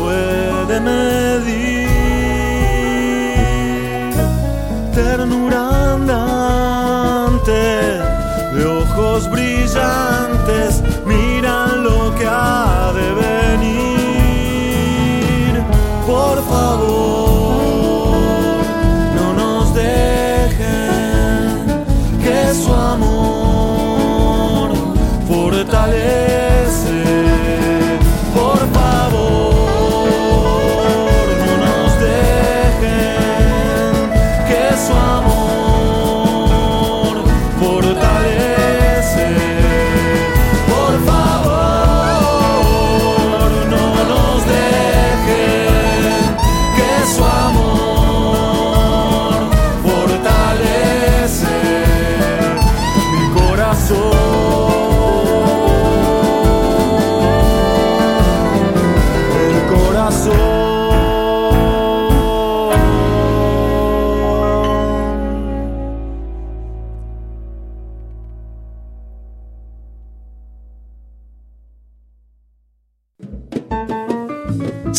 puede medir.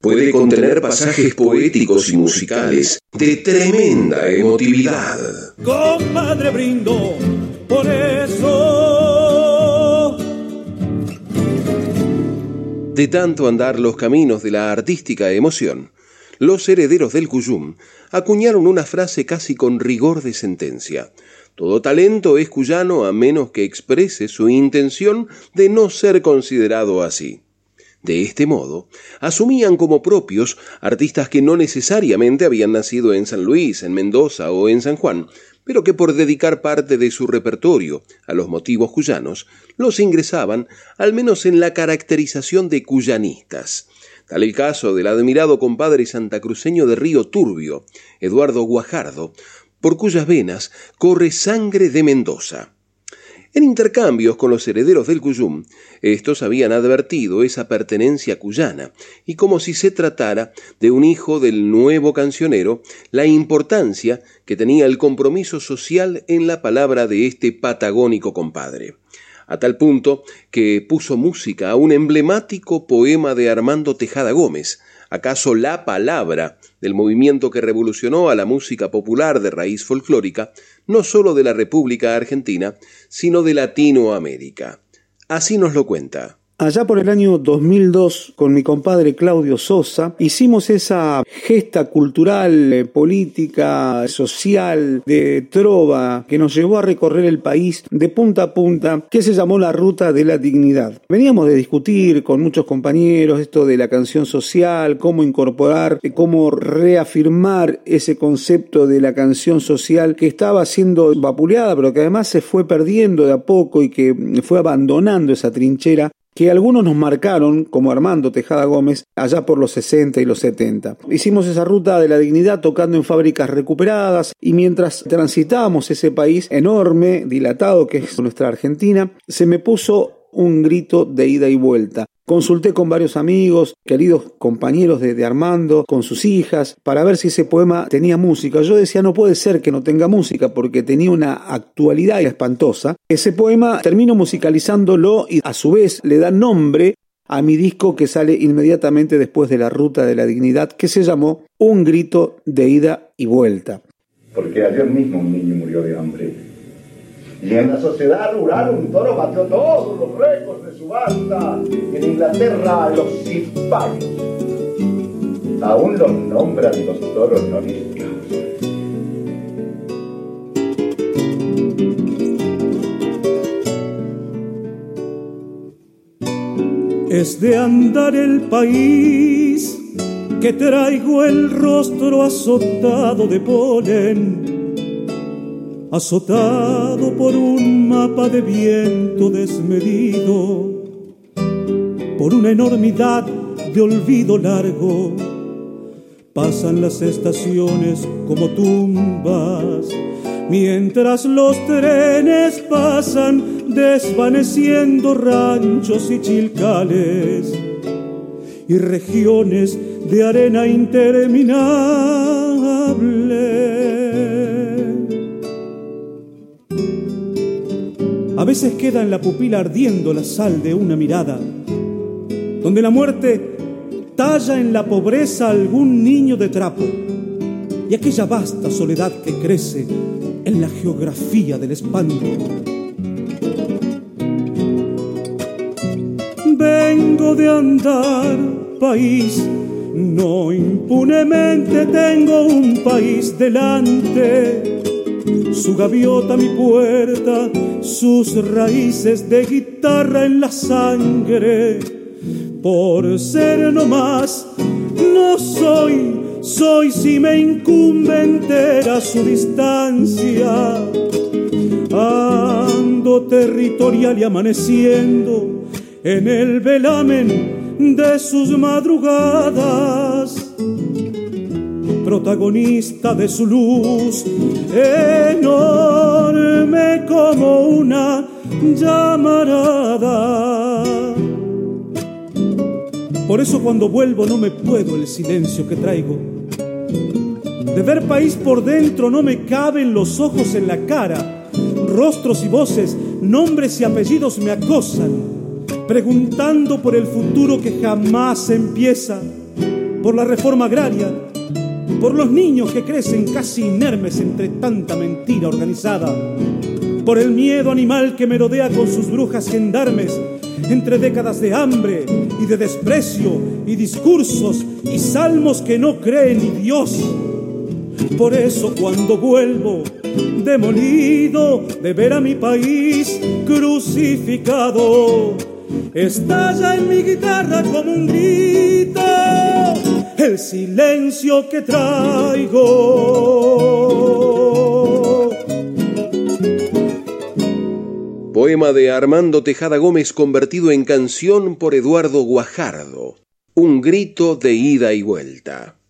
puede contener pasajes poéticos y musicales de tremenda emotividad. Compadre brindo por eso. De tanto andar los caminos de la artística emoción, los herederos del Cuyum acuñaron una frase casi con rigor de sentencia. Todo talento es cuyano a menos que exprese su intención de no ser considerado así. De este modo, asumían como propios artistas que no necesariamente habían nacido en San Luis, en Mendoza o en San Juan, pero que por dedicar parte de su repertorio a los motivos cuyanos, los ingresaban al menos en la caracterización de cuyanistas. Tal el caso del admirado compadre santacruceño de Río Turbio, Eduardo Guajardo, por cuyas venas corre sangre de Mendoza. En intercambios con los herederos del Cuyum, estos habían advertido esa pertenencia cuyana, y como si se tratara de un hijo del nuevo cancionero, la importancia que tenía el compromiso social en la palabra de este patagónico compadre a tal punto que puso música a un emblemático poema de Armando Tejada Gómez, acaso la palabra del movimiento que revolucionó a la música popular de raíz folclórica, no sólo de la República Argentina, sino de Latinoamérica. Así nos lo cuenta. Allá por el año 2002, con mi compadre Claudio Sosa, hicimos esa gesta cultural, eh, política, social, de trova, que nos llevó a recorrer el país de punta a punta, que se llamó la Ruta de la Dignidad. Veníamos de discutir con muchos compañeros esto de la canción social, cómo incorporar, eh, cómo reafirmar ese concepto de la canción social que estaba siendo vapuleada, pero que además se fue perdiendo de a poco y que fue abandonando esa trinchera que algunos nos marcaron, como Armando Tejada Gómez, allá por los 60 y los 70. Hicimos esa ruta de la dignidad tocando en fábricas recuperadas y mientras transitamos ese país enorme, dilatado que es nuestra Argentina, se me puso un grito de ida y vuelta. Consulté con varios amigos, queridos compañeros de, Armando, con sus hijas, para ver si ese poema tenía música. Yo decía, no puede ser que no tenga música, porque tenía una actualidad espantosa. Ese poema termino musicalizándolo y a su vez le da nombre a mi disco que sale inmediatamente después de la Ruta de la Dignidad, que se llamó Un grito de ida y vuelta. Porque ayer mismo un niño murió de hambre y en la sociedad rural un toro batió todos los récords Y en Inglaterra los cipayos. Aún los nombran los toros Es de andar el país que traigo el rostro azotado de polen azotado por un mapa de viento desmedido, por una enormidad de olvido largo. Pasan las estaciones como tumbas, mientras los trenes pasan desvaneciendo ranchos y chilcales y regiones de arena interminable veces queda en la pupila ardiendo la sal de una mirada, donde la muerte talla en la pobreza algún niño de trapo y aquella vasta soledad que crece en la geografía del espanto. Vengo de andar, país, no impunemente tengo un país delante su gaviota mi puerta, sus raíces de guitarra en la sangre. Por ser no más, no soy, soy si me incumbe entera su distancia. Ando territorial y amaneciendo en el velamen de sus madrugadas protagonista de su luz, enorme como una llamarada. Por eso cuando vuelvo no me puedo el silencio que traigo. De ver país por dentro no me caben los ojos en la cara. Rostros y voces, nombres y apellidos me acosan, preguntando por el futuro que jamás empieza, por la reforma agraria, por los niños que crecen casi inermes entre tanta mentira organizada, por el miedo animal que merodea con sus brujas gendarmes entre décadas de hambre y de desprecio y discursos y salmos que no creen ni Dios. Por eso cuando vuelvo demolido de ver a mi país crucificado, estalla en mi guitarra como un grito el silencio que traigo. Poema de Armando Tejada Gómez convertido en canción por Eduardo Guajardo. un grito de ida y vuelta.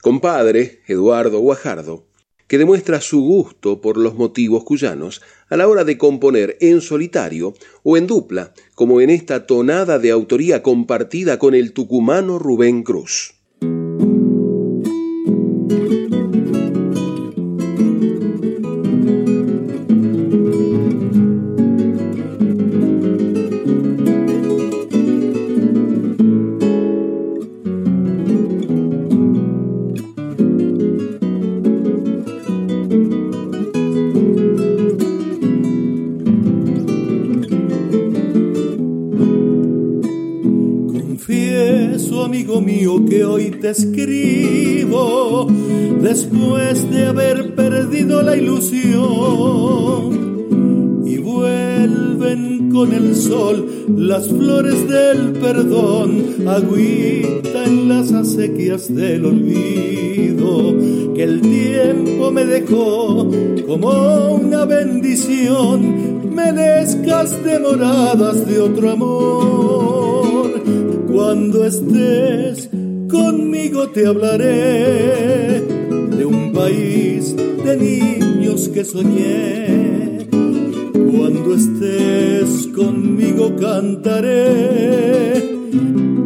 Compadre, Eduardo Guajardo, que demuestra su gusto por los motivos cuyanos a la hora de componer en solitario o en dupla, como en esta tonada de autoría compartida con el tucumano Rubén Cruz. Te escribo después de haber perdido la ilusión. Y vuelven con el sol las flores del perdón, agüita en las acequias del olvido que el tiempo me dejó como una bendición, merezcas demoradas de otro amor. Cuando estés Conmigo te hablaré de un país de niños que soñé. Cuando estés conmigo cantaré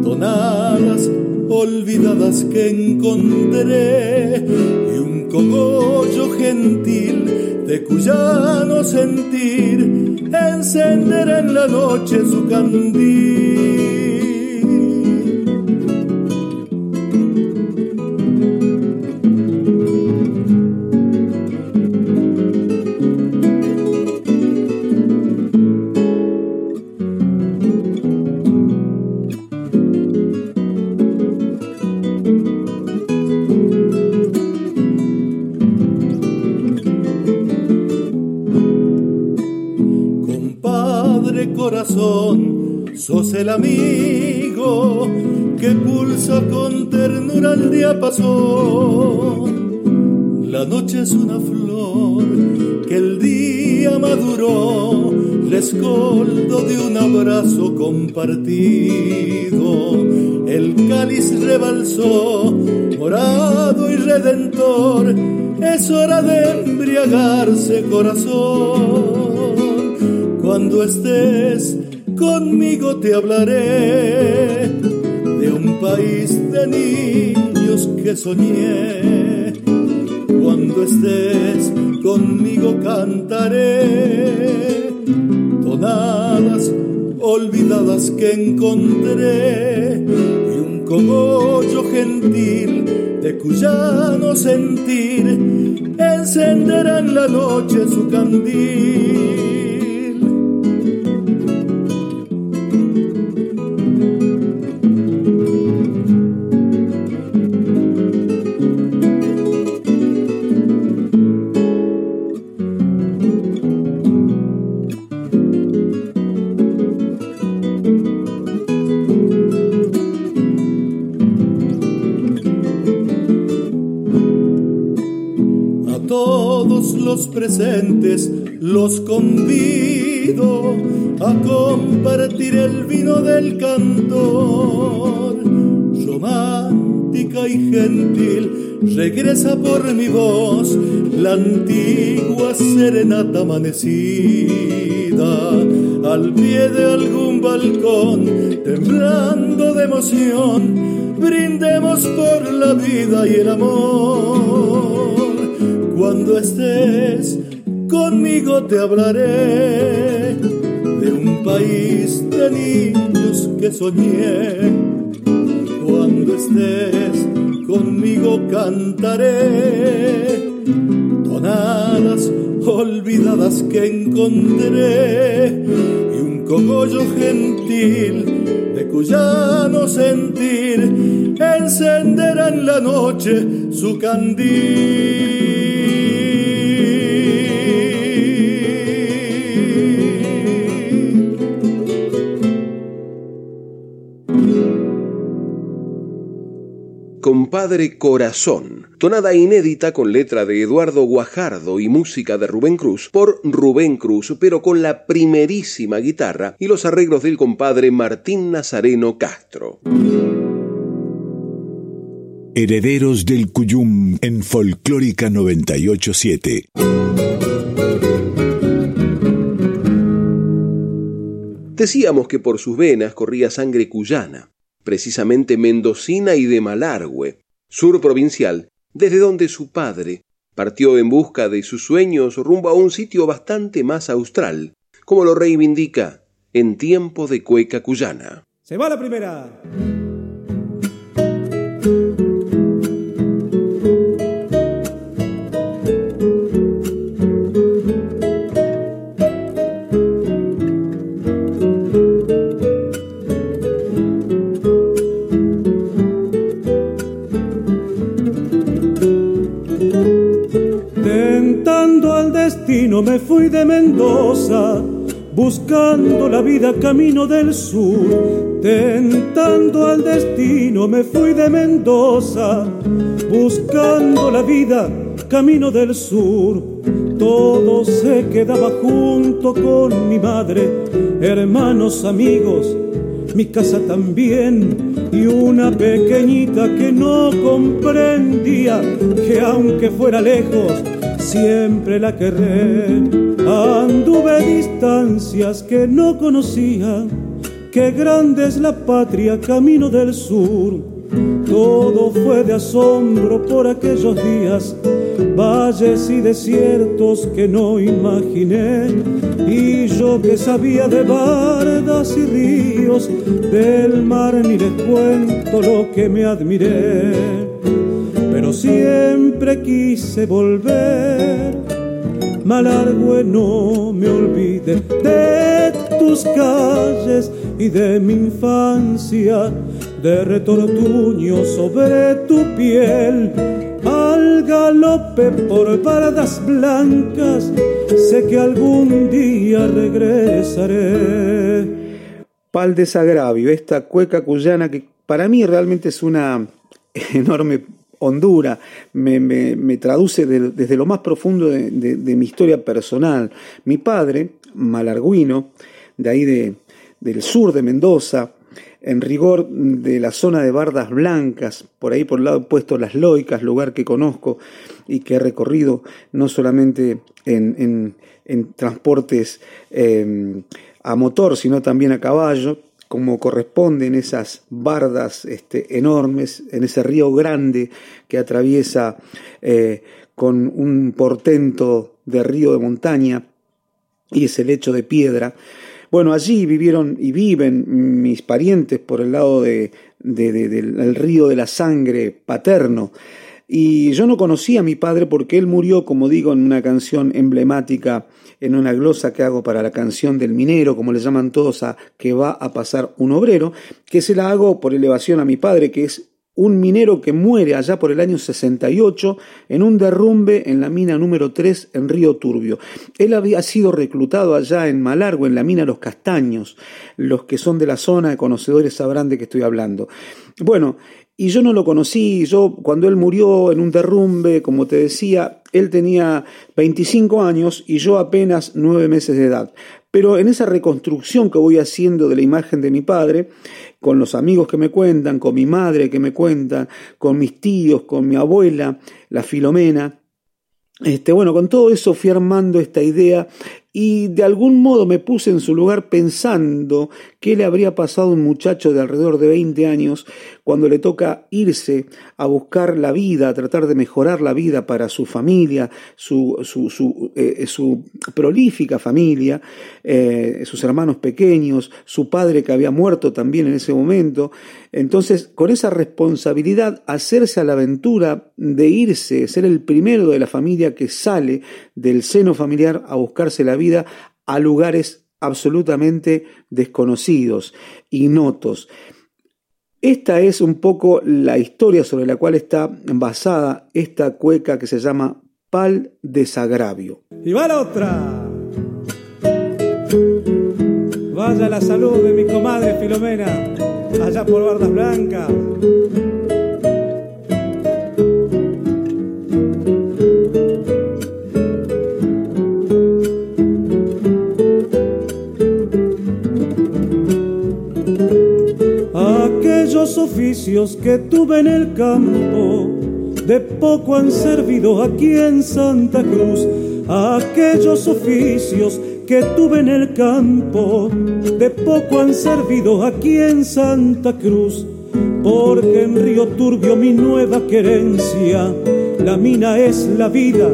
tonadas olvidadas que encontré y un cogollo gentil de cuyano sentir encenderá en la noche su candil. Amigo que pulsa con ternura el día pasó. La noche es una flor que el día maduró, rescoldo de un abrazo compartido. El cáliz rebalsó, morado y redentor, es hora de embriagarse corazón. Cuando estés te hablaré de un país de niños que soñé. Cuando estés conmigo cantaré tonadas olvidadas que encontré y un cogollo gentil de cuyano sentir encenderá en la noche su candil presentes los convido a compartir el vino del cantor. Romántica y gentil, regresa por mi voz la antigua serenata amanecida al pie de algún balcón, temblando de emoción, brindemos por la vida y el amor cuando estés conmigo te hablaré de un país de niños que soñé. Cuando estés conmigo cantaré tonadas olvidadas que encontré y un cogollo gentil de cuyano sentir encenderá en la noche su candil. Corazón, tonada inédita con letra de Eduardo Guajardo y música de Rubén Cruz por Rubén Cruz, pero con la primerísima guitarra y los arreglos del compadre Martín Nazareno Castro. Herederos del Cuyum en Folclórica 987. Decíamos que por sus venas corría sangre cuyana, precisamente mendocina y de Malargüe, sur provincial, desde donde su padre partió en busca de sus sueños rumbo a un sitio bastante más austral, como lo reivindica en tiempo de cueca cuyana. Se va la primera. Camino del sur, tentando al destino me fui de Mendoza, buscando la vida camino del sur. Todo se quedaba junto con mi madre, hermanos, amigos, mi casa también y una pequeñita que no comprendía que aunque fuera lejos, siempre la querré. Anduve distancias que no conocía, qué grande es la patria, camino del sur. Todo fue de asombro por aquellos días, valles y desiertos que no imaginé. Y yo que sabía de bardas y ríos, del mar ni les cuento lo que me admiré pero siempre quise volver. Malargüe, no me olvide de tus calles y de mi infancia, de retortuño sobre tu piel. Al galope por paradas blancas, sé que algún día regresaré. Pal desagravio, esta cueca cuyana que para mí realmente es una enorme Honduras, me, traduce desde lo más profundo de, mi historia personal. Mi padre, malarguino, de ahí de, del sur de Mendoza, en rigor de la zona de Bardas Blancas, por ahí por el lado opuesto Las Loicas, lugar que conozco y que he recorrido no solamente en, transportes eh, a motor, sino también a caballo, como corresponden esas bardas este, enormes en ese río grande que atraviesa eh, con un portento de río de montaña y ese lecho de piedra. Bueno, allí vivieron y viven mis parientes por el lado de, del río de la sangre paterno. Y yo no conocía a mi padre porque él murió, como digo, en una canción emblemática en una glosa que hago para la canción del minero, como le llaman todos a que va a pasar un obrero, que se la hago por elevación a mi padre, que es un minero que muere allá por el año 68 en un derrumbe en la mina número 3 en Río Turbio. Él había sido reclutado allá en Malargo, en la mina Los Castaños. Los que son de la zona, conocedores sabrán de qué estoy hablando. Bueno, y yo no lo conocí, yo cuando él murió en un derrumbe, como te decía, él tenía 25 años y yo apenas 9 meses de edad. Pero en esa reconstrucción que voy haciendo de la imagen de mi padre, con los amigos que me cuentan, con mi madre que me cuentan, con mis tíos, con mi abuela, la Filomena, este, bueno, con todo eso fui armando esta idea y de algún modo me puse en su lugar pensando qué le habría pasado a un muchacho de alrededor de 20 años cuando le toca irse a buscar la vida, a tratar de mejorar la vida para su familia, su, eh, su prolífica familia, eh, sus hermanos pequeños, su padre que había muerto también en ese momento. Entonces, con esa responsabilidad, hacerse a la aventura de irse, ser el primero de la familia que sale del seno familiar a buscarse la vida, a lugares absolutamente desconocidos, ignotos. Esta es un poco la historia sobre la cual está basada esta cueca que se llama Pal Desagravio. Y va la otra. Vaya la salud de mi comadre Filomena, allá por Bardas Blancas. Oficios que tuve en el campo de poco han servido aquí en Santa Cruz aquellos oficios que tuve en el campo, de poco han servido aquí en Santa Cruz, porque en Río Turbio mi nueva querencia, la mina es la vida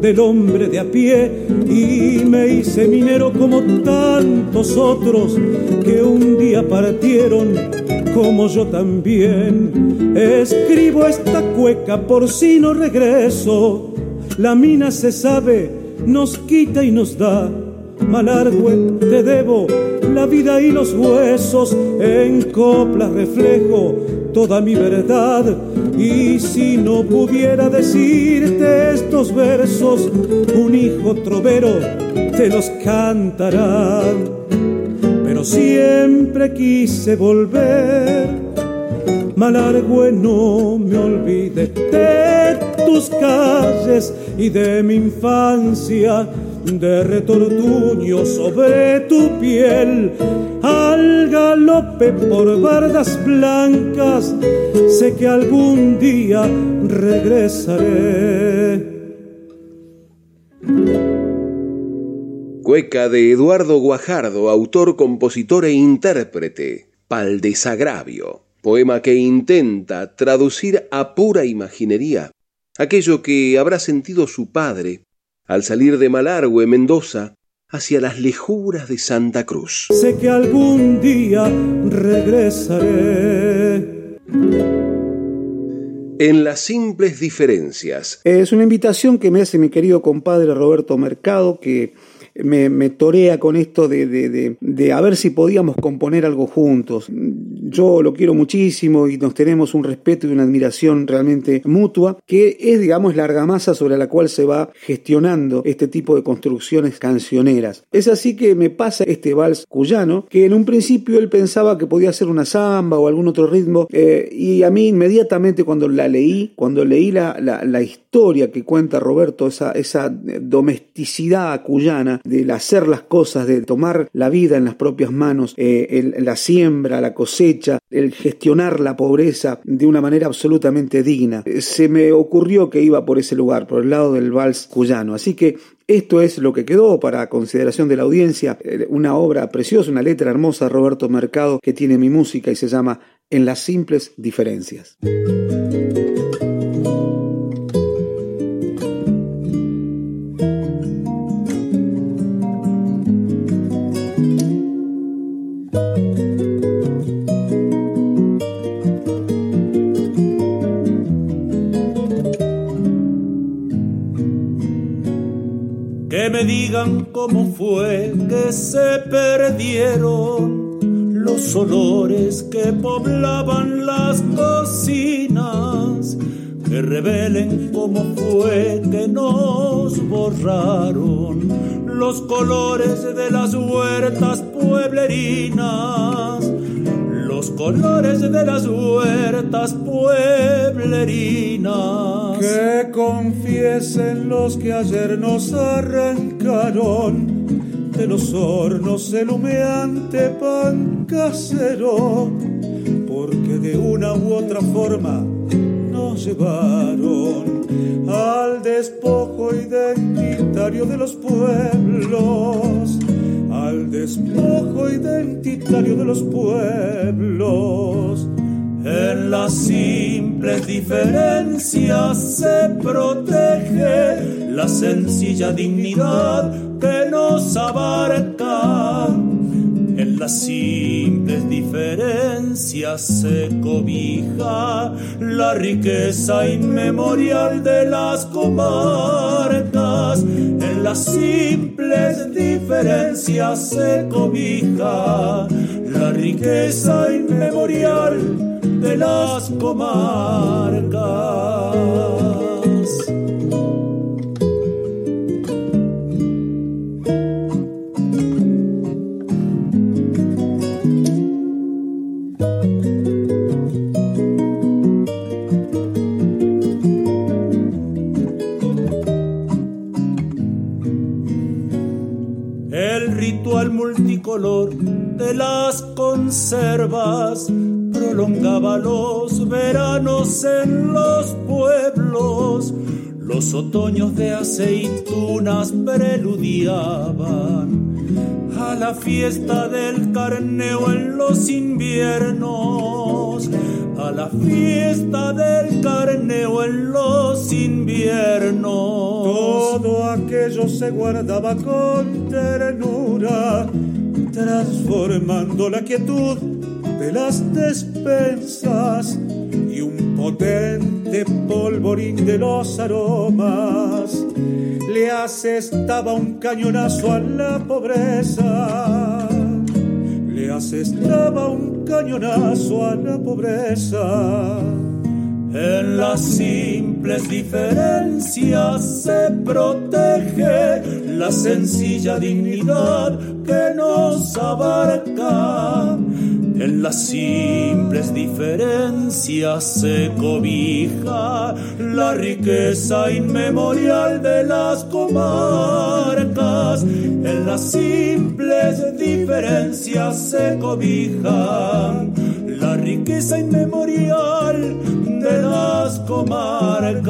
del hombre de a pie y me hice minero como tantos otros que un día partieron como yo también. Escribo esta cueca por si no regreso. La mina se sabe, nos quita y nos da. Malargüe, te debo la vida y los huesos. En coplas reflejo toda mi verdad. Y si no pudiera decirte estos versos, un hijo trovero te los cantará siempre quise volver. Malargüe, no me olvide de tus calles y de mi infancia, de retortuño sobre tu piel. Al galope por bardas blancas, sé que algún día regresaré. Cueca de Eduardo Guajardo, autor, compositor e intérprete. Pal desagravio, poema que intenta traducir a pura imaginería aquello que habrá sentido su padre al salir de Malargüe, Mendoza, hacia las lejuras de Santa Cruz. Sé que algún día regresaré. En las simples diferencias. Es una invitación que me hace mi querido compadre Roberto Mercado, que me, torea con esto de, de, de, a ver si podíamos componer algo juntos. Yo lo quiero muchísimo y nos tenemos un respeto y una admiración realmente mutua, que es, digamos, la argamasa sobre la cual se va gestionando este tipo de construcciones cancioneras. Es así que me pasa este vals cuyano, que en un principio él pensaba que podía ser una samba o algún otro ritmo, eh, y a mí inmediatamente cuando la leí, cuando leí la, la, la historia que cuenta Roberto, esa, esa domesticidad cuyana, de hacer las cosas, de tomar la vida en las propias manos, eh, la siembra, la cosecha, el gestionar la pobreza de una manera absolutamente digna. Eh, se me ocurrió que iba por ese lugar, por el lado del vals cuyano. Así que esto es lo que quedó para consideración de la audiencia, eh, una obra preciosa, una letra hermosa, Roberto Mercado, que tiene mi música y se llama En las simples diferencias. Digan cómo fue que se perdieron los olores que poblaban las cocinas, que revelen cómo fue que nos borraron los colores de las huertas pueblerinas los colores de las huertas pueblerinas. Que confiesen los que ayer nos arrancaron de los hornos el humeante pan casero, porque de una u otra forma nos llevaron al despojo identitario de los pueblos al despojo identitario de los pueblos. En las simples diferencias se protege la sencilla dignidad que nos abarca. En las simples diferencias se cobija la riqueza inmemorial de las comarcas. En las simples diferencias se cobija la riqueza inmemorial de las comarcas. Multicolor de las conservas prolongaba los veranos en los pueblos, los otoños de aceitunas preludiaban a la fiesta del carneo en los inviernos, a la fiesta del carneo en los inviernos. Todo aquello se guardaba con ternura, transformando la quietud de las despensas y un potente polvorín de los aromas le asestaba un cañonazo a la pobreza. Le asestaba un cañonazo a la pobreza. En las simples diferencias se protege la sencilla dignidad que nos abarca en las simples diferencias se cobija la riqueza inmemorial de las comarcas. En las simples diferencias se cobija la riqueza inmemorial de las comarcas.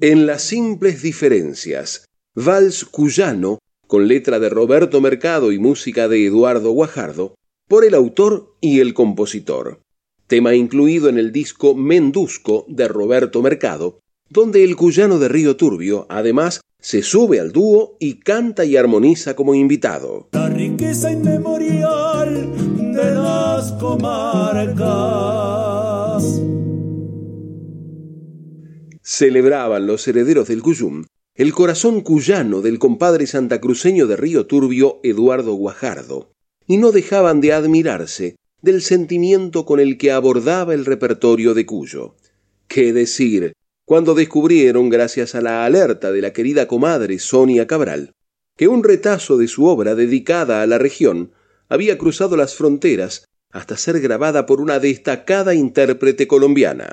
En las simples diferencias, Vals Cuyano con letra de Roberto Mercado y música de Eduardo Guajardo, por el autor y el compositor. Tema incluido en el disco Mendusco de Roberto Mercado, donde el cuyano de Río Turbio además se sube al dúo y canta y armoniza como invitado. La riqueza inmemorial de las comarcas. Celebraban los herederos del Cuyum el corazón cuyano del compadre santacruceño de Río Turbio Eduardo Guajardo, y no dejaban de admirarse del sentimiento con el que abordaba el repertorio de Cuyo. ¿Qué decir? Cuando descubrieron, gracias a la alerta de la querida comadre Sonia Cabral, que un retazo de su obra dedicada a la región había cruzado las fronteras hasta ser grabada por una destacada intérprete colombiana.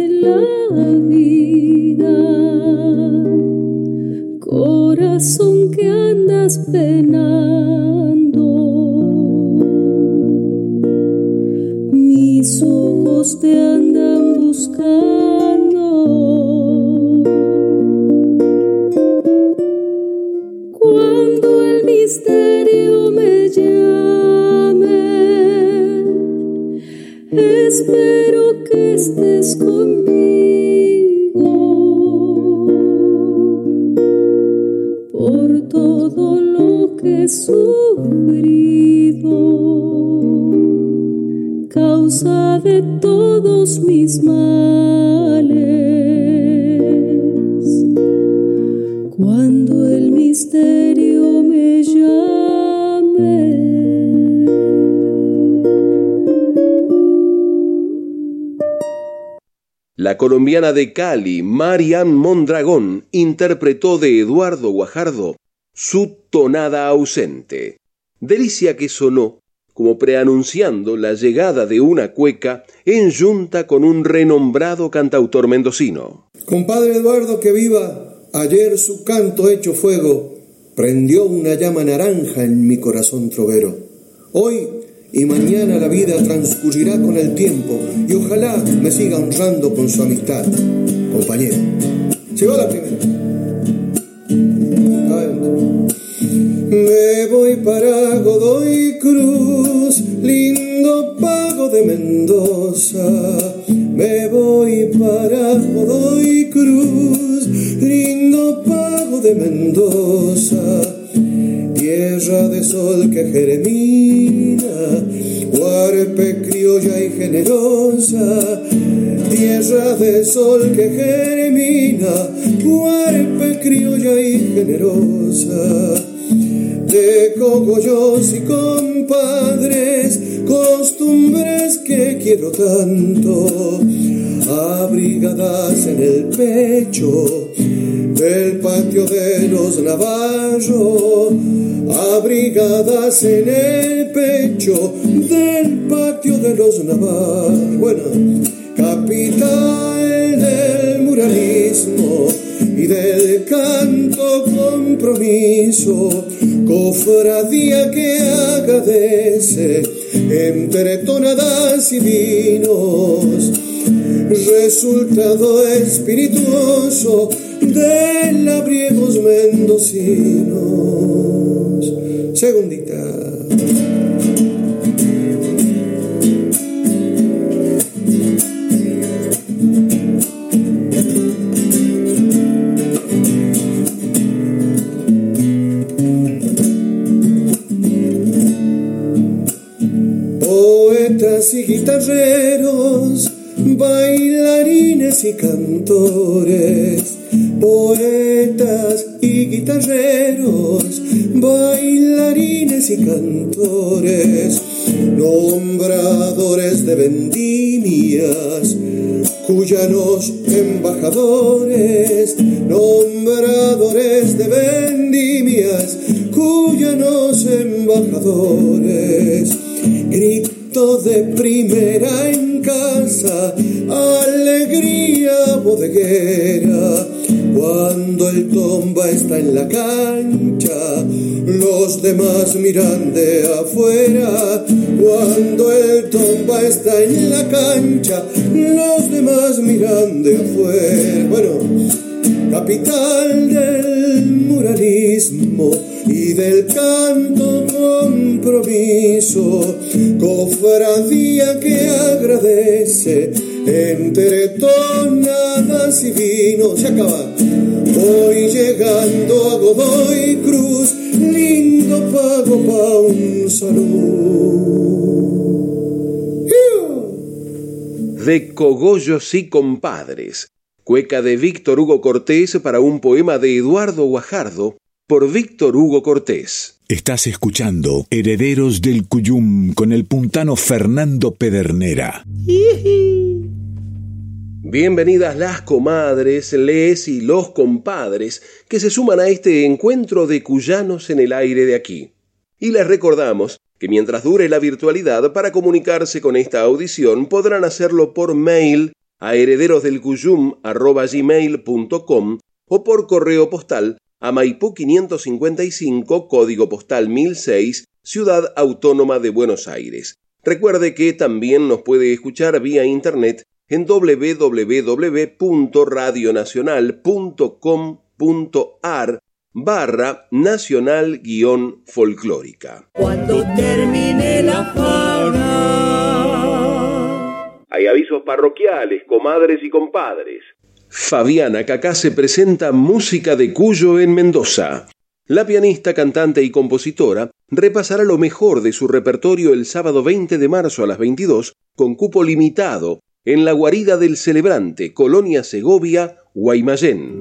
de Cali, Marian Mondragón, interpretó de Eduardo Guajardo su tonada ausente, delicia que sonó como preanunciando la llegada de una cueca en junta con un renombrado cantautor mendocino. Compadre Eduardo que viva, ayer su canto hecho fuego prendió una llama naranja en mi corazón trovero. Hoy y mañana la vida transcurrirá con el tiempo y ojalá me siga honrando con su amistad. Compañero, llegó la primera. Me voy para Godoy Cruz, lindo pago de Mendoza. Me voy para Godoy Cruz, lindo pago de Mendoza. Tierra de sol que germina, huarpe criolla y generosa. Tierra de sol que germina, huarpe criolla y generosa de cogollos y compadres, costumbres que quiero tanto, abrigadas en el pecho del patio de los Navarros, abrigadas en el pecho del patio de los Navarros. Bueno, capital del muralismo y del canto compromiso cofradía que agradece entre tonadas y vinos, resultado espirituoso de labriegos mendocinos. Segundita. y guitarreros, bailarines y cantores, poetas y guitarreros, bailarines y cantores, nombradores de vendimias, cuyanos embajadores, nombradores de vendimias, cuyanos embajadores, de primera en casa, alegría bodeguera. Cuando el tomba está en la cancha, los demás miran de afuera. Cuando el tomba está en la cancha, los demás miran de afuera. Bueno, capital del muralismo y del canto compromiso, cofradía que agradece entre tonadas y vinos. Se acaba. Voy llegando a Godoy Cruz, lindo pago pa' un saludo. De cogollos y compadres. Cueca de Víctor Hugo Cortés para un poema de Eduardo Guajardo por Víctor Hugo Cortés. Estás escuchando Herederos del Cuyum con el puntano Fernando Pedernera. Bienvenidas las comadres, les y los compadres que se suman a este encuentro de cuyanos en el aire de aquí. Y les recordamos que mientras dure la virtualidad para comunicarse con esta audición podrán hacerlo por mail a herederosdelcuyum.com o por correo postal a Maipú 555, código postal 1006, Ciudad Autónoma de Buenos Aires. Recuerde que también nos puede escuchar vía internet en www.radionacional.com.ar barra nacional guion folclórica. Cuando termine la fauna. Hay avisos parroquiales, comadres y compadres. Fabiana Cacá se presenta Música de Cuyo en Mendoza. La pianista, cantante y compositora repasará lo mejor de su repertorio el sábado 20 de marzo a las 22 con cupo limitado en la guarida del celebrante Colonia Segovia, Guaymallén.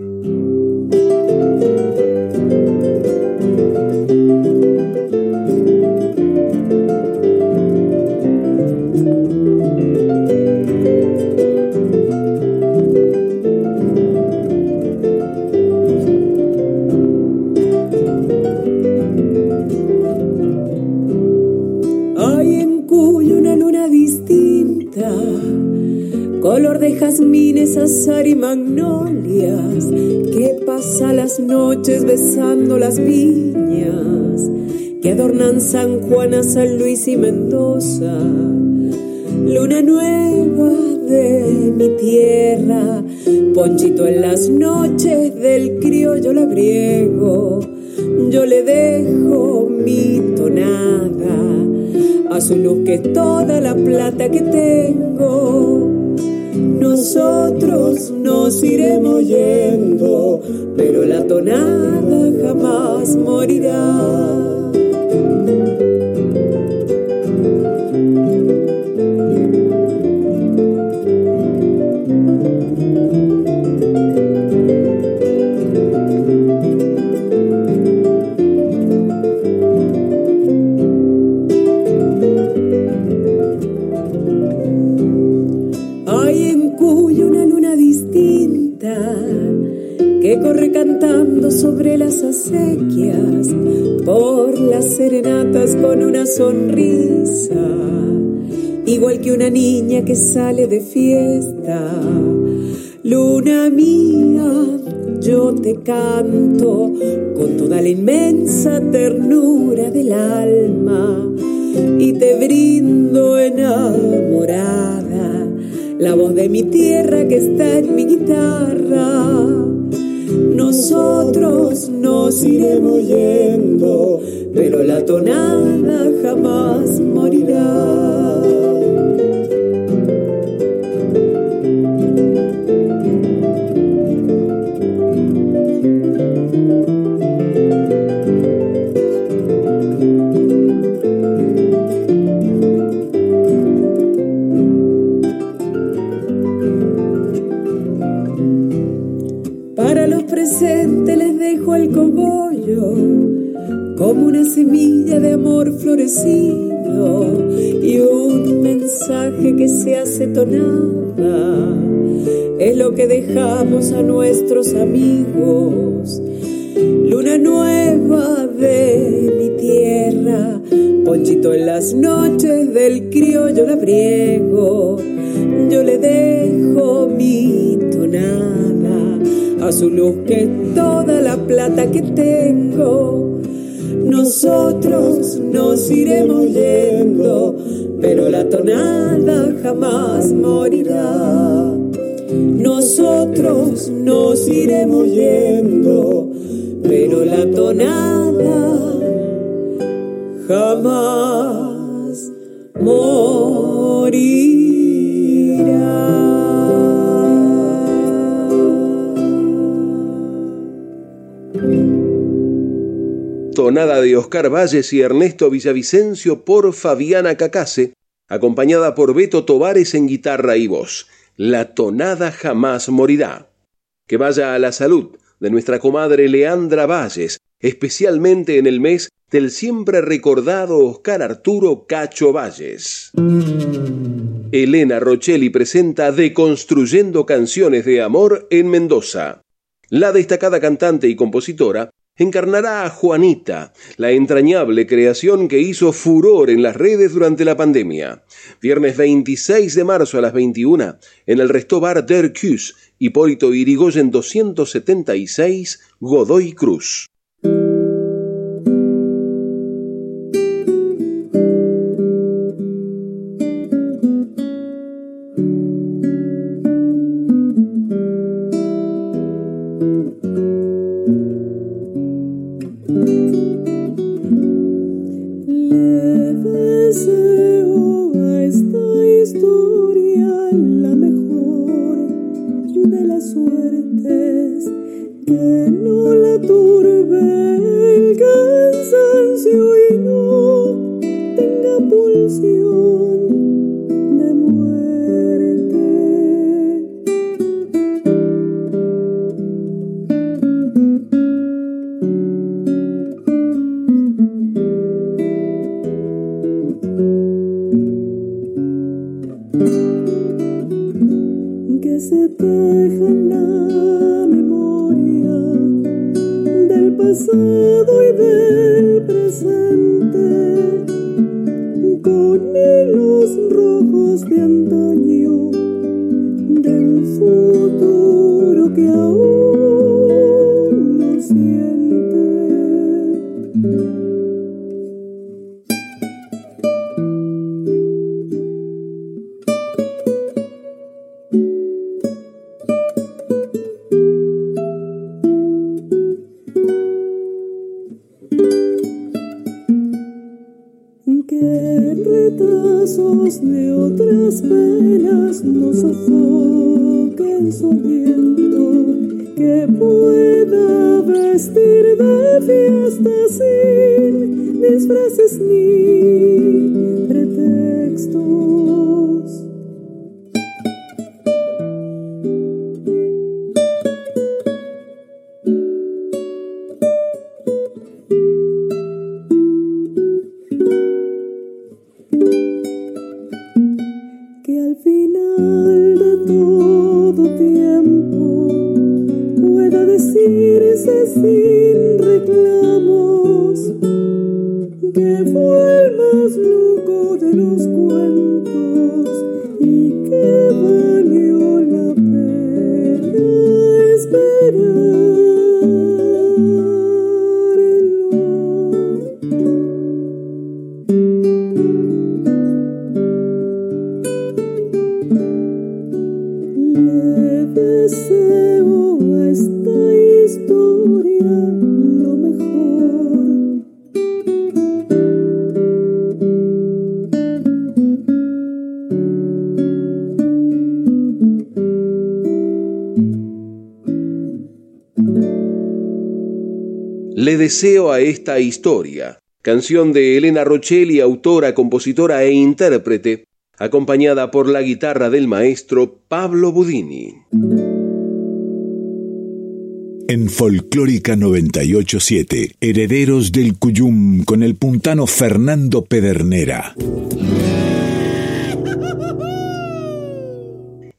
Jazmines, azar y magnolias, que pasa las noches besando las viñas, que adornan San Juan, San Luis y Mendoza. Luna nueva de mi tierra, ponchito en las noches del criollo labriego, yo le dejo mi tonada a su luz que toda la plata que tengo nosotros nos iremos yendo, pero la tonada jamás morirá. Con una sonrisa, igual que una niña que sale de fiesta. Luna mía, yo te canto con toda la inmensa ternura del alma y te brindo enamorada la voz de mi tierra que está en mi guitarra nosotros nos iremos yendo, pero la tonada jamás morirá. Como una semilla de amor florecido y un mensaje que se hace tonada. Es lo que dejamos a nuestros amigos. Luna nueva de mi tierra, ponchito en las noches del criollo labriego. Yo le dejo mi tonada a su luz que toda la plata que tengo nosotros nos iremos yendo, pero la tonada jamás morirá. Nosotros nos iremos yendo, pero la tonada Oscar Valles y Ernesto Villavicencio por Fabiana Cacase, acompañada por Beto Tovares en guitarra y voz. La tonada jamás morirá. Que vaya a la salud de nuestra comadre Leandra Valles, especialmente en el mes del siempre recordado Oscar Arturo Cacho Valles. Elena Rochelli presenta Deconstruyendo canciones de amor en Mendoza. La destacada cantante y compositora encarnará a Juanita, la entrañable creación que hizo furor en las redes durante la pandemia. Viernes 26 de marzo a las 21 en el Resto Bar Der Cus, Hipólito Irigoyen 276, Godoy Cruz. Su viento, que pueda vestir de fiesta sin disfraces ni deseo a esta historia, canción de Elena Rochelli, autora, compositora e intérprete, acompañada por la guitarra del maestro Pablo Budini. En Folclórica 987, Herederos del Cuyum con el puntano Fernando Pedernera.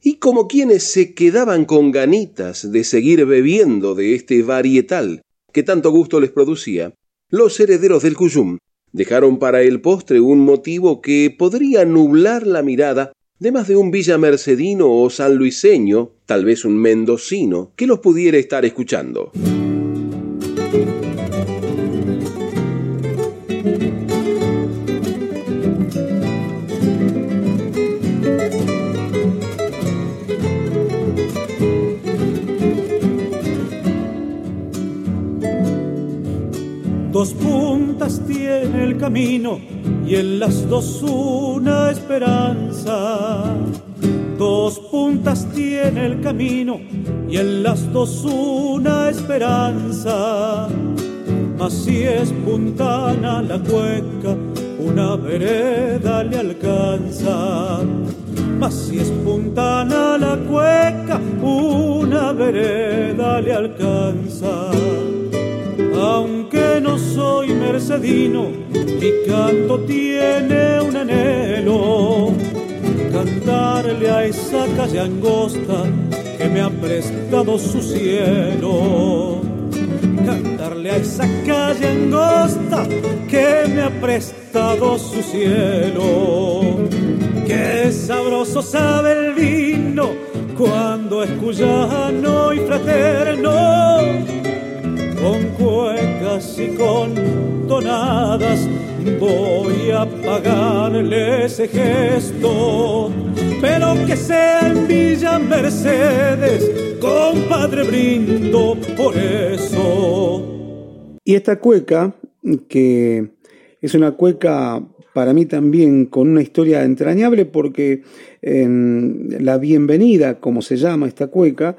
Y como quienes se quedaban con ganitas de seguir bebiendo de este varietal que tanto gusto les producía, los herederos del Cuyum dejaron para el postre un motivo que podría nublar la mirada de más de un villamercedino o sanluiseño, tal vez un mendocino, que los pudiera estar escuchando. Dos puntas tiene el camino y en las dos una esperanza. Dos puntas tiene el camino y en las dos una esperanza. Mas si es puntana la cueca, una vereda le alcanza. Mas si es puntana la cueca, una vereda le alcanza. Aunque no soy mercedino, mi canto tiene un anhelo. Cantarle a esa calle angosta que me ha prestado su cielo. Cantarle a esa calle angosta que me ha prestado su cielo. Qué sabroso sabe el vino cuando es cuyano y fraterno con cuecas y con tonadas voy a pagarle ese gesto. Pero que sea en Villa Mercedes, compadre, brindo por eso. Y esta cueca, que es una cueca para mí también con una historia entrañable porque en la bienvenida, como se llama esta cueca,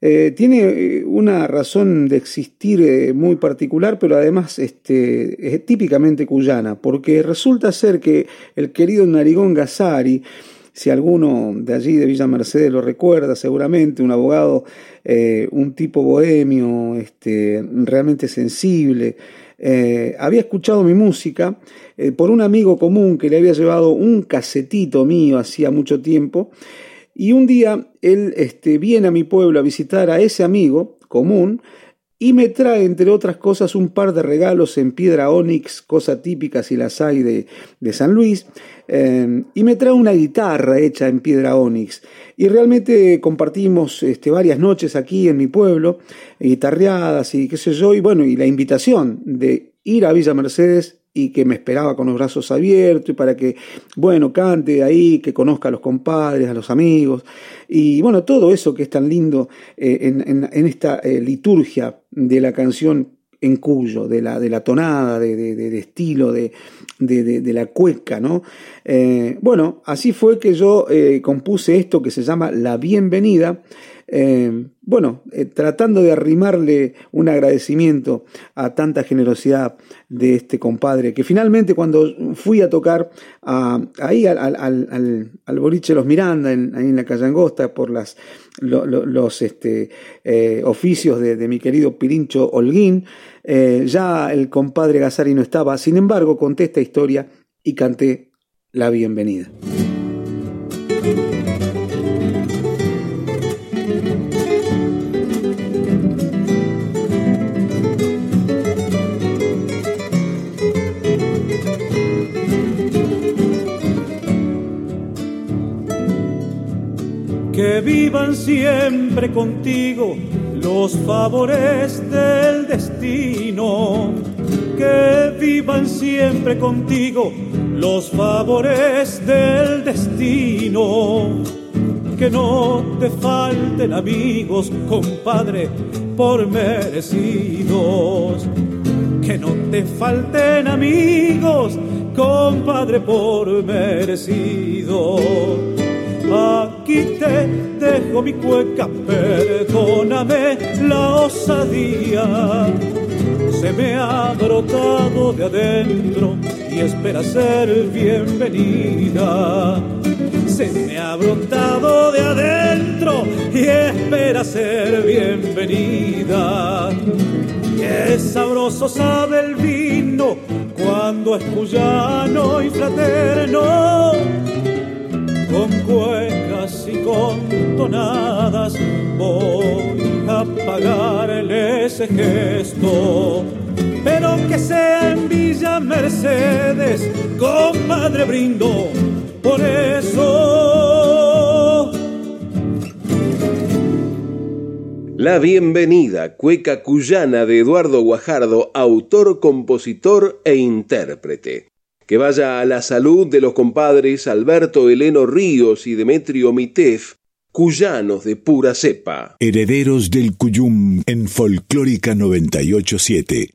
eh, tiene una razón de existir eh, muy particular, pero además este, es típicamente cuyana, porque resulta ser que el querido Narigón Gazzari, si alguno de allí de Villa Mercedes lo recuerda, seguramente un abogado, eh, un tipo bohemio, este, realmente sensible, eh, había escuchado mi música eh, por un amigo común que le había llevado un casetito mío hacía mucho tiempo Y un día él este, viene a mi pueblo a visitar a ese amigo común y me trae, entre otras cosas, un par de regalos en piedra onix, cosa típica si las hay de, de San Luis, eh, y me trae una guitarra hecha en piedra onix. Y realmente compartimos este, varias noches aquí en mi pueblo, guitarreadas y qué sé yo, y bueno, y la invitación de ir a Villa Mercedes y que me esperaba con los brazos abiertos y para que, bueno, cante ahí, que conozca a los compadres, a los amigos y bueno, todo eso que es tan lindo eh, en, esta eh, liturgia de la canción en cuyo, de la, de la tonada, de, de, estilo, de, de, la cueca, ¿no? Eh, bueno, así fue que yo compuse esto que se llama La Bienvenida, eh, bueno, eh, tratando de arrimarle un agradecimiento a tanta generosidad de este compadre, que finalmente cuando fui a tocar ahí al, boliche Los Miranda, en, ahí en la calle Angosta, por los este, eh, oficios de, mi querido Pirincho Holguín, ya el compadre Gazari no estaba, sin embargo conté esta historia y canté la bienvenida. Que vivan siempre contigo los favores del destino, que vivan siempre contigo los favores del destino, que no te falten amigos, compadre, por merecidos, que no te falten amigos, compadre, por merecidos Aquí te dejo mi cueca, perdóname la osadía. Se me ha brotado de adentro y espera ser bienvenida. Se me ha brotado de adentro y espera ser bienvenida. Qué sabroso sabe el vino cuando es cuyano y fraterno con cuecas y con tonadas voy a pagarle ese gesto. Pero que sea en Villa Mercedes, compadre brindo por eso. La bienvenida, cueca cuyana de Eduardo Guajardo, autor, compositor e intérprete. Que vaya a la salud de los compadres Alberto Heleno Ríos y Demetrio Mitef, cuyanos de pura cepa. Herederos del Cuyum en Folclórica 987.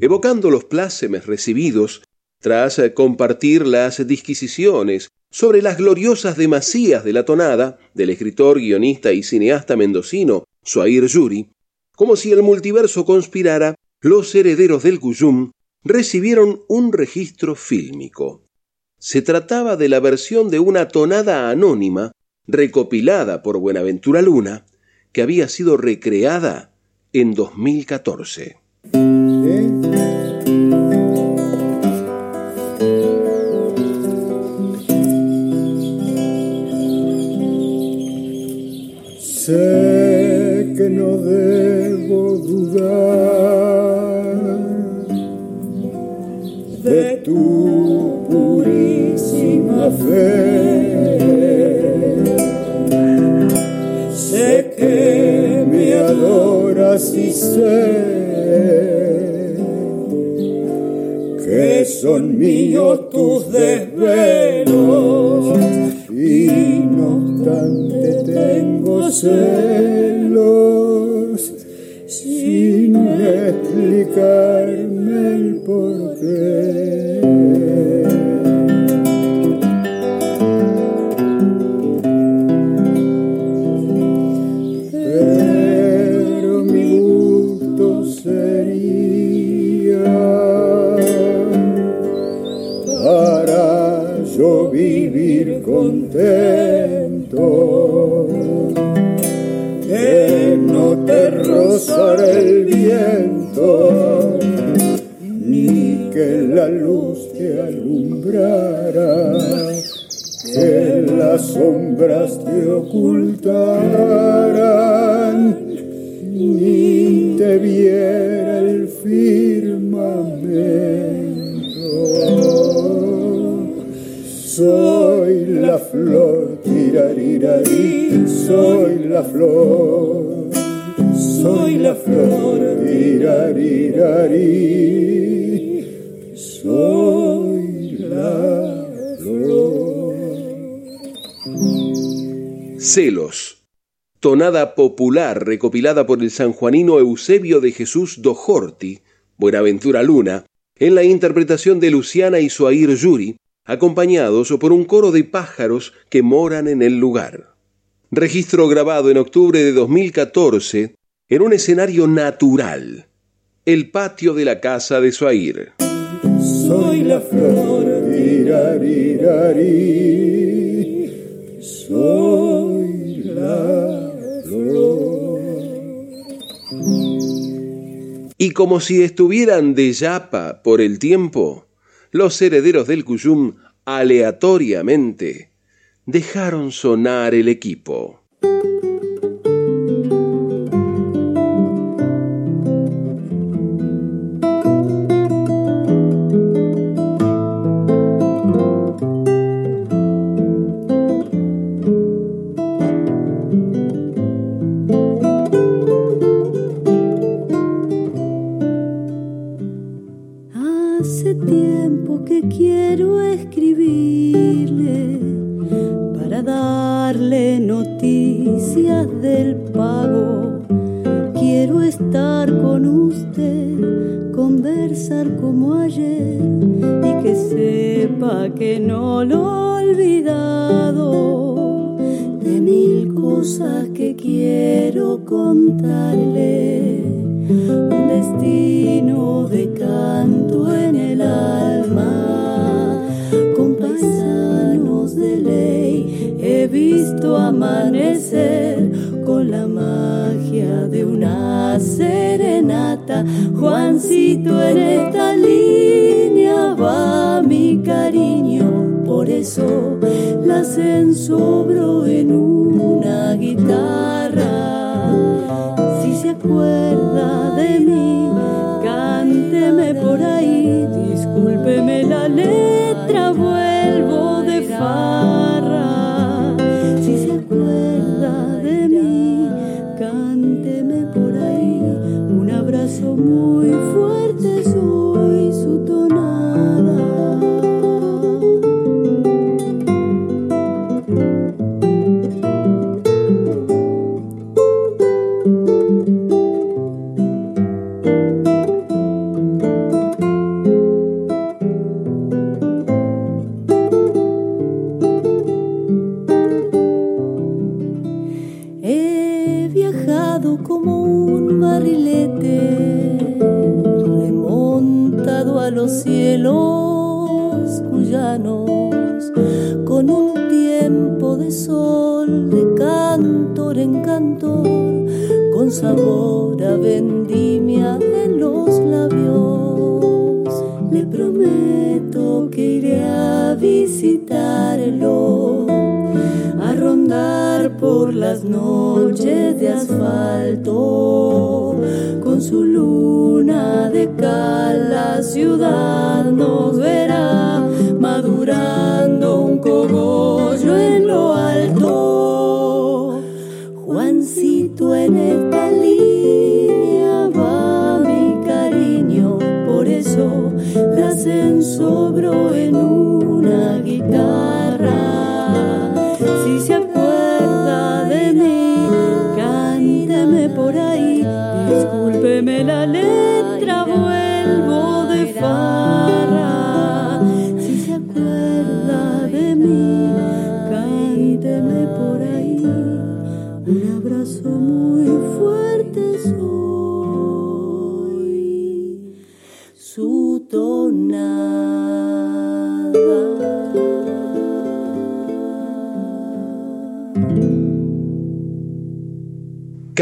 Evocando los plácemes recibidos tras compartir las disquisiciones sobre las gloriosas demasías de la tonada del escritor, guionista y cineasta mendocino Suair Yuri, como si el multiverso conspirara, los herederos del Cuyum recibieron un registro fílmico. Se trataba de la versión de una tonada anónima recopilada por Buenaventura Luna, que había sido recreada en 2014. Tengo Tonada popular recopilada por el sanjuanino Eusebio de Jesús Dojorti, Buenaventura Luna, en la interpretación de Luciana y Suair Yuri, acompañados por un coro de pájaros que moran en el lugar. Registro grabado en octubre de 2014 en un escenario natural, el patio de la casa de Suair. Soy la flor, soy la Y como si estuvieran de yapa por el tiempo, los herederos del Cuyum aleatoriamente dejaron sonar el equipo. Como ayer y que sepa que no lo he olvidado de mil cosas que quiero contarle. Un destino de canto en el alma, con paisanos de ley he visto amanecer Juancito, en esta línea va mi cariño, por eso la censobro en una guitarra. Si se acuerda de mí, cánteme por ahí, discúlpeme la letra, vuelvo de farra.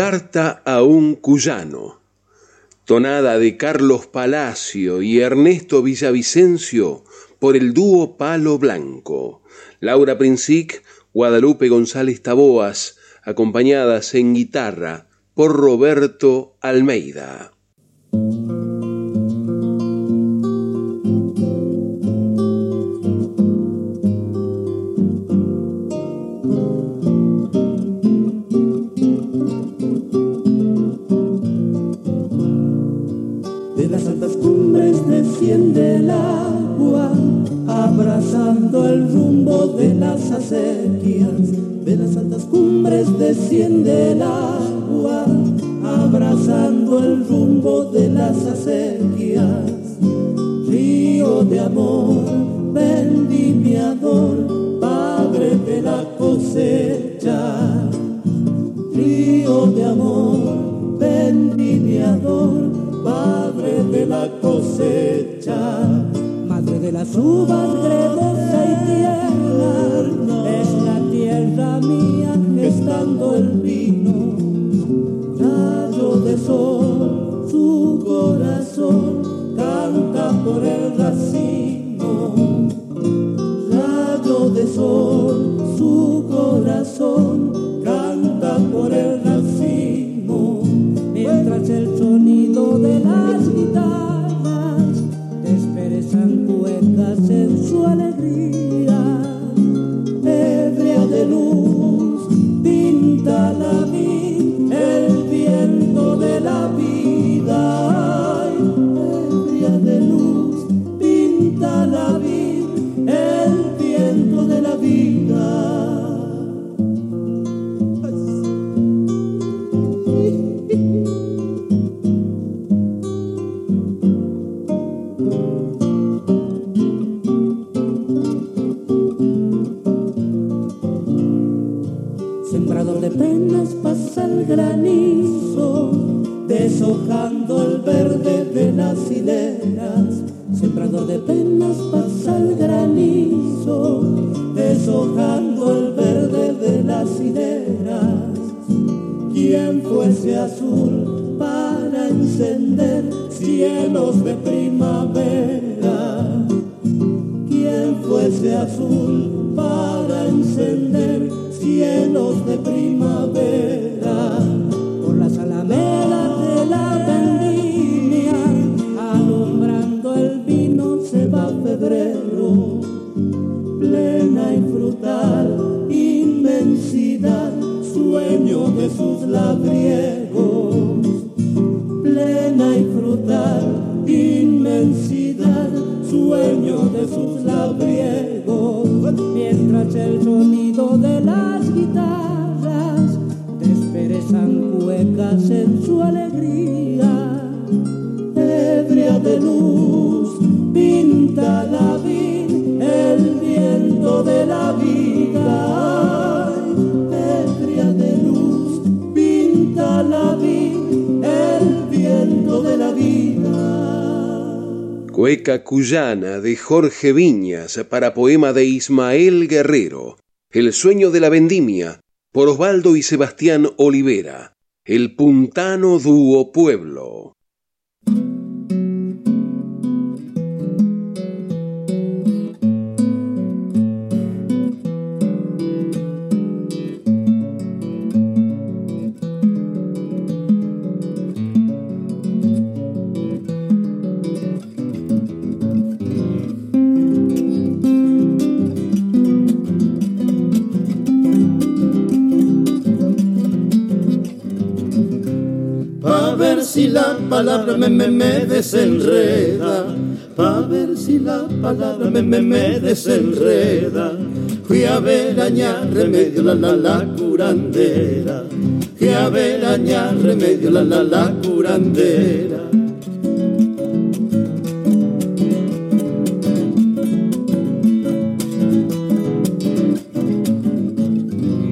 Carta a un cuyano, tonada de Carlos Palacio y Ernesto Villavicencio por el dúo Palo Blanco, Laura Princic, Guadalupe González Taboas, acompañadas en guitarra por Roberto Almeida. Guyana de Jorge Viñas para poema de Ismael Guerrero, El sueño de la vendimia por Osvaldo y Sebastián Olivera, El puntano dúo pueblo. palabra me, me, me desenreda. Pa' ver si la palabra me, me, me desenreda. Fui a ver aña, remedio la, la, la curandera. Fui a ver aña, remedio la, la, la curandera.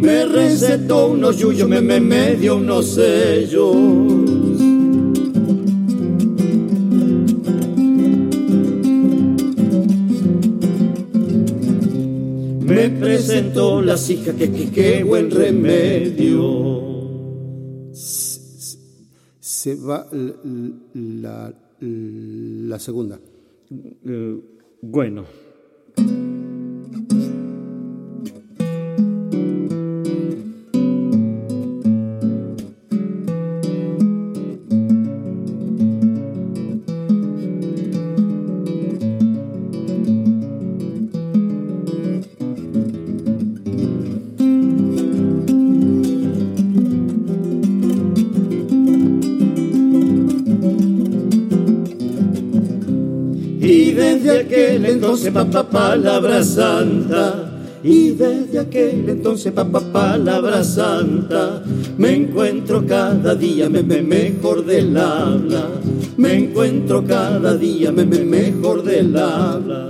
Me recetó unos yuyos, me, me, me dio unos sellos presentó la hijas que, que, que, buen remedio. Se, va la, la, segunda. Eh, bueno. Entonces papá palabra santa. Y desde aquel entonces papá palabra santa. Me encuentro cada día me, me mejor del habla. Me encuentro cada día me, me mejor del habla.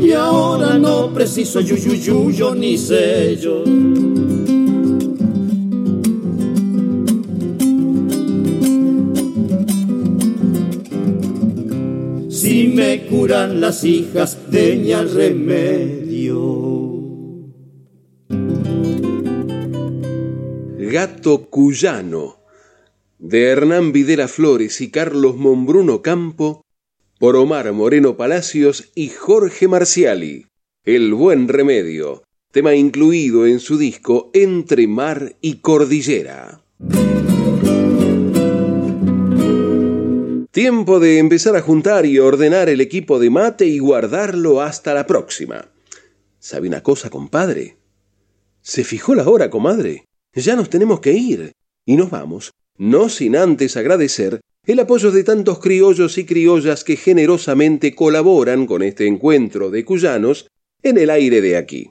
Y ahora no preciso yuyuyuyo ni sello me curan las hijas de mi remedio. Gato Cuyano, de Hernán Videla Flores y Carlos Mombruno Campo, por Omar Moreno Palacios y Jorge Marciali. El buen remedio, tema incluido en su disco Entre Mar y Cordillera. Tiempo de empezar a juntar y ordenar el equipo de mate y guardarlo hasta la próxima. ¿Sabe una cosa, compadre? Se fijó la hora, comadre. Ya nos tenemos que ir. Y nos vamos, no sin antes agradecer el apoyo de tantos criollos y criollas que generosamente colaboran con este encuentro de cuyanos en el aire de aquí.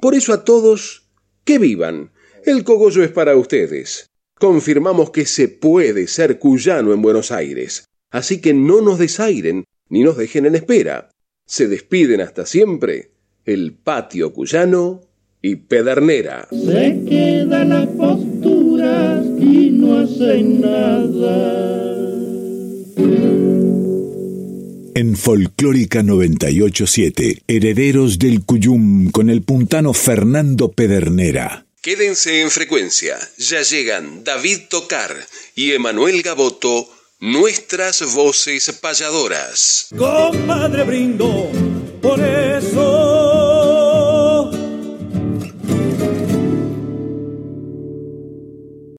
Por eso a todos, que vivan. El cogollo es para ustedes. Confirmamos que se puede ser cuyano en Buenos Aires. Así que no nos desairen ni nos dejen en espera. Se despiden hasta siempre el patio cuyano y Pedernera. Se quedan las posturas y no hacen nada. En Folclórica 987, Herederos del Cuyum con el puntano Fernando Pedernera. Quédense en frecuencia, ya llegan David Tocar y Emanuel Gaboto nuestras voces payadoras. Compadre brindo, por eso